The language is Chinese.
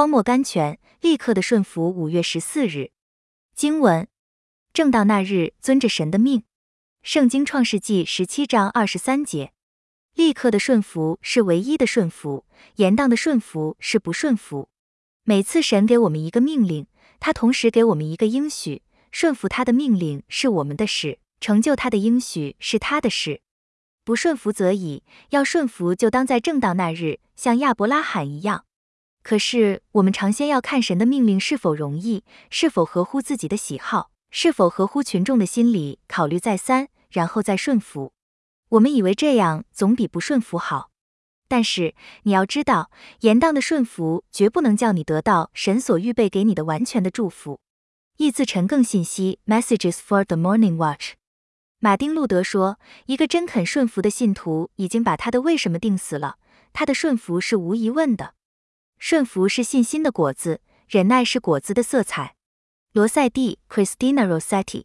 荒漠甘泉，立刻的顺服。五月十四日，经文：正道那日，遵着神的命。圣经创世纪十七章二十三节。立刻的顺服是唯一的顺服，严当的顺服是不顺服。每次神给我们一个命令，他同时给我们一个应许。顺服他的命令是我们的事，成就他的应许是他的事。不顺服则已，要顺服就当在正道那日，像亚伯拉罕一样。可是我们常先要看神的命令是否容易，是否合乎自己的喜好，是否合乎群众的心理，考虑再三，然后再顺服。我们以为这样总比不顺服好，但是你要知道，严当的顺服绝不能叫你得到神所预备给你的完全的祝福。译自陈更信息，Messages for the Morning Watch。马丁路德说，一个真肯顺服的信徒已经把他的为什么定死了。他的顺服是无疑问的，顺服是信心的果子，忍耐是果子的色彩。罗塞蒂 （Christina Rossetti）。